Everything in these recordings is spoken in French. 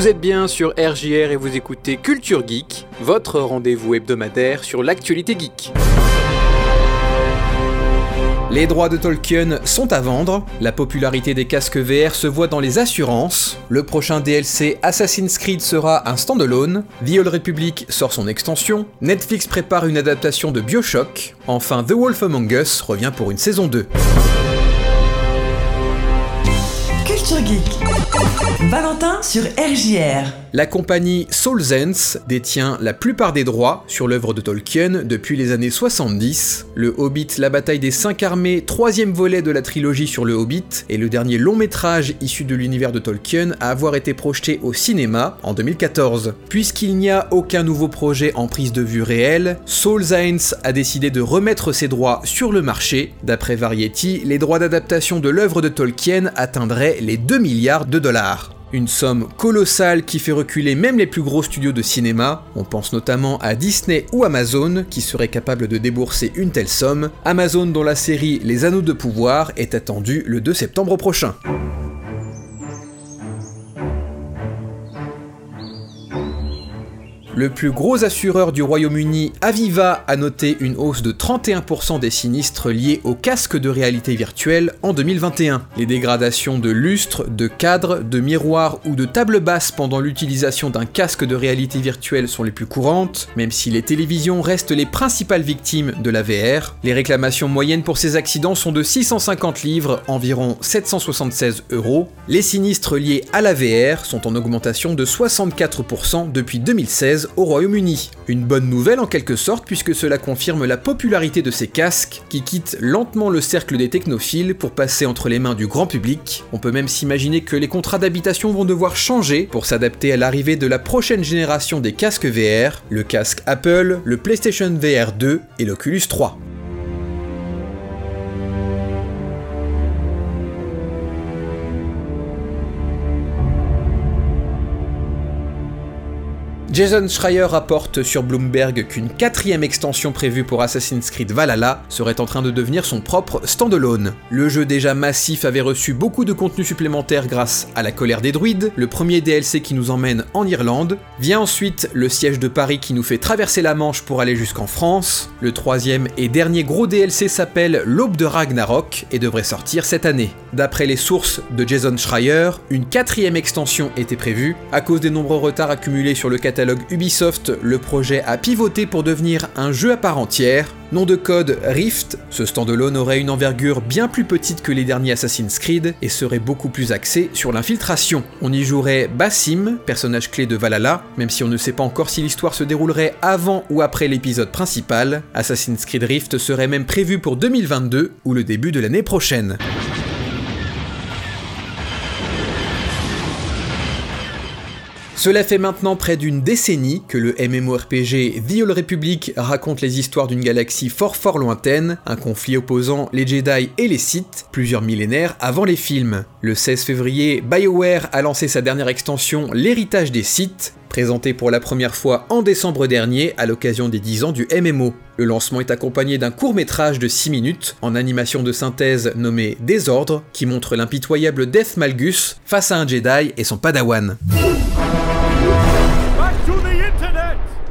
Vous êtes bien sur RJR et vous écoutez Culture Geek, votre rendez-vous hebdomadaire sur l'actualité geek. Les droits de Tolkien sont à vendre, la popularité des casques VR se voit dans les assurances, le prochain DLC Assassin's Creed sera un standalone, The Old Republic sort son extension, Netflix prépare une adaptation de Bioshock, enfin The Wolf Among Us revient pour une saison 2. Culture Geek. Valentin sur RJR. La compagnie Soulsense détient la plupart des droits sur l'œuvre de Tolkien depuis les années 70. Le Hobbit, la bataille des cinq armées, troisième volet de la trilogie sur le Hobbit, et le dernier long métrage issu de l'univers de Tolkien à avoir été projeté au cinéma en 2014. Puisqu'il n'y a aucun nouveau projet en prise de vue réelle, Soulsense a décidé de remettre ses droits sur le marché. D'après Variety, les droits d'adaptation de l'œuvre de Tolkien atteindraient les 2 milliards de dollars. Une somme colossale qui fait reculer même les plus gros studios de cinéma. On pense notamment à Disney ou Amazon qui seraient capables de débourser une telle somme. Amazon dont la série Les Anneaux de Pouvoir est attendue le 2 septembre prochain. Le plus gros assureur du Royaume-Uni, Aviva, a noté une hausse de 31% des sinistres liés aux casques de réalité virtuelle en 2021. Les dégradations de lustres, de cadres, de miroirs ou de tables basses pendant l'utilisation d'un casque de réalité virtuelle sont les plus courantes, même si les télévisions restent les principales victimes de la VR. Les réclamations moyennes pour ces accidents sont de 650 livres, environ 776 euros. Les sinistres liés à la VR sont en augmentation de 64% depuis 2016 au Royaume-Uni. Une bonne nouvelle en quelque sorte puisque cela confirme la popularité de ces casques qui quittent lentement le cercle des technophiles pour passer entre les mains du grand public. On peut même s'imaginer que les contrats d'habitation vont devoir changer pour s'adapter à l'arrivée de la prochaine génération des casques VR, le casque Apple, le PlayStation VR 2 et l'Oculus 3. Jason Schreier rapporte sur Bloomberg qu'une quatrième extension prévue pour Assassin's Creed Valhalla serait en train de devenir son propre standalone. Le jeu déjà massif avait reçu beaucoup de contenu supplémentaire grâce à la colère des druides, le premier DLC qui nous emmène en Irlande, vient ensuite le siège de Paris qui nous fait traverser la Manche pour aller jusqu'en France, le troisième et dernier gros DLC s'appelle L'Aube de Ragnarok et devrait sortir cette année. D'après les sources de Jason Schreier, une quatrième extension était prévue, à cause des nombreux retards accumulés sur le catalogue Ubisoft, le projet a pivoté pour devenir un jeu à part entière. Nom de code Rift, ce standalone aurait une envergure bien plus petite que les derniers Assassin's Creed et serait beaucoup plus axé sur l'infiltration. On y jouerait Bassim, personnage clé de Valhalla, même si on ne sait pas encore si l'histoire se déroulerait avant ou après l'épisode principal. Assassin's Creed Rift serait même prévu pour 2022 ou le début de l'année prochaine. Cela fait maintenant près d'une décennie que le MMORPG The Old Republic raconte les histoires d'une galaxie fort fort lointaine, un conflit opposant les Jedi et les Sith, plusieurs millénaires avant les films. Le 16 février, BioWare a lancé sa dernière extension L'héritage des Sith, présentée pour la première fois en décembre dernier à l'occasion des 10 ans du MMO. Le lancement est accompagné d'un court métrage de 6 minutes en animation de synthèse nommé Désordre qui montre l'impitoyable Death Malgus face à un Jedi et son padawan.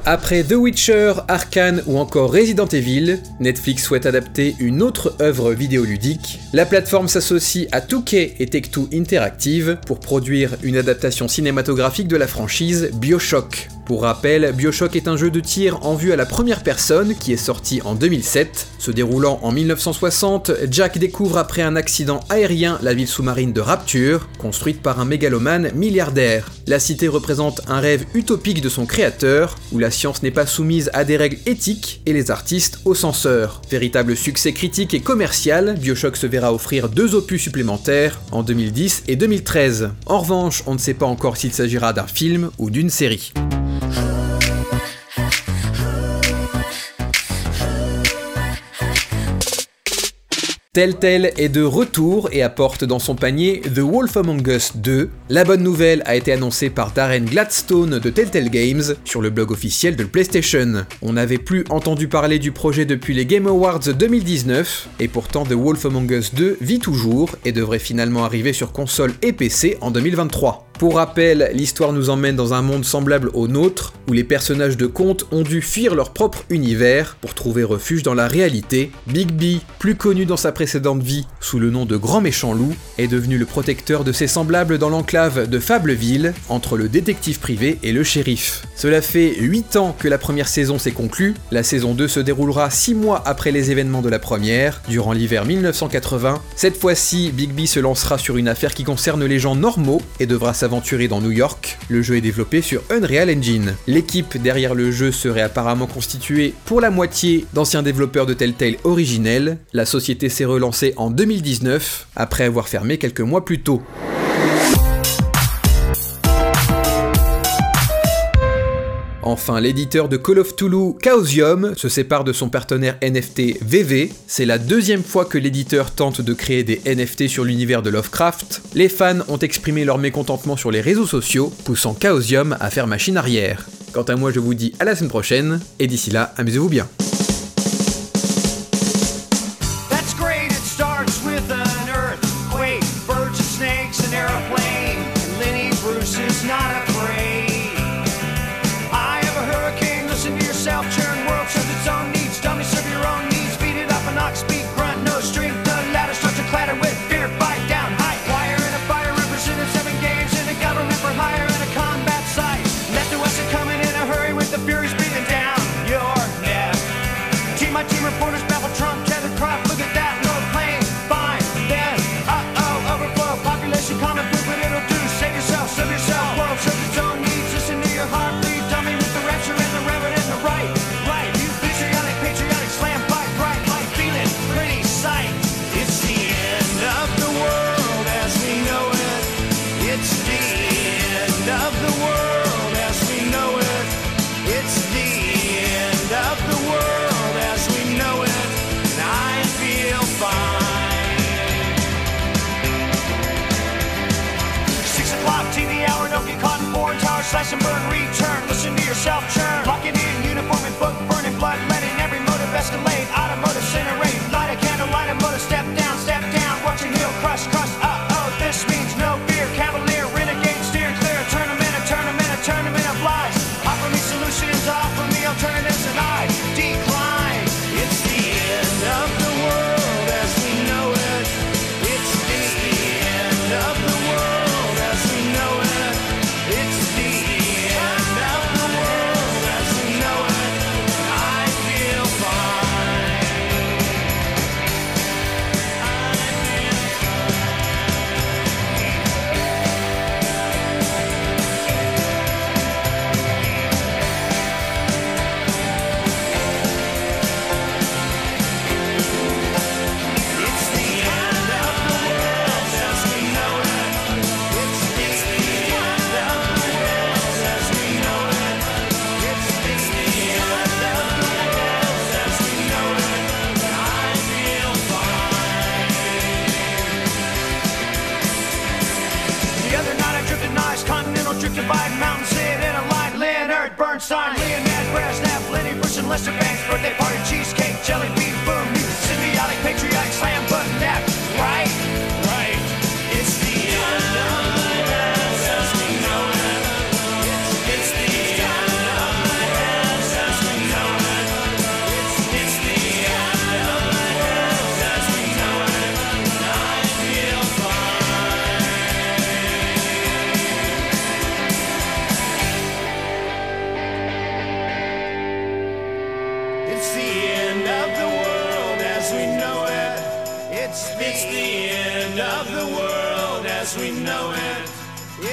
Après The Witcher, Arkane ou encore Resident Evil, Netflix souhaite adapter une autre œuvre vidéoludique. La plateforme s'associe à 2K et Take-Two Interactive pour produire une adaptation cinématographique de la franchise BioShock. Pour rappel, Bioshock est un jeu de tir en vue à la première personne qui est sorti en 2007. Se déroulant en 1960, Jack découvre après un accident aérien la ville sous-marine de Rapture, construite par un mégalomane milliardaire. La cité représente un rêve utopique de son créateur, où la science n'est pas soumise à des règles éthiques et les artistes aux censeurs. Véritable succès critique et commercial, Bioshock se verra offrir deux opus supplémentaires en 2010 et 2013. En revanche, on ne sait pas encore s'il s'agira d'un film ou d'une série. Telltale est de retour et apporte dans son panier The Wolf Among Us 2. La bonne nouvelle a été annoncée par Darren Gladstone de Telltale Games sur le blog officiel de PlayStation. On n'avait plus entendu parler du projet depuis les Game Awards 2019, et pourtant The Wolf Among Us 2 vit toujours et devrait finalement arriver sur console et PC en 2023. Pour rappel, l'histoire nous emmène dans un monde semblable au nôtre, où les personnages de contes ont dû fuir leur propre univers pour trouver refuge dans la réalité. Bigby, plus connu dans sa précédente vie sous le nom de Grand Méchant Loup, est devenu le protecteur de ses semblables dans l'enclave de Fableville, entre le détective privé et le shérif. Cela fait 8 ans que la première saison s'est conclue, la saison 2 se déroulera 6 mois après les événements de la première, durant l'hiver 1980. Cette fois-ci, Bigby se lancera sur une affaire qui concerne les gens normaux et devra s'aventurer dans New York. Le jeu est développé sur Unreal Engine. L'équipe derrière le jeu serait apparemment constituée pour la moitié d'anciens développeurs de Telltale originels. La société s'est relancée en 2019, après avoir fermé quelques mois plus tôt. Enfin, l'éditeur de Call of Toulouse, Chaosium, se sépare de son partenaire NFT VV. C'est la deuxième fois que l'éditeur tente de créer des NFT sur l'univers de Lovecraft. Les fans ont exprimé leur mécontentement sur les réseaux sociaux, poussant Chaosium à faire machine arrière. Quant à moi, je vous dis à la semaine prochaine, et d'ici là, amusez-vous bien. Burn, return, listen to yourself churn. Locking in, uniform and book, burning Russian banks.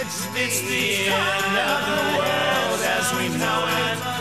It's the end of the world as we know it.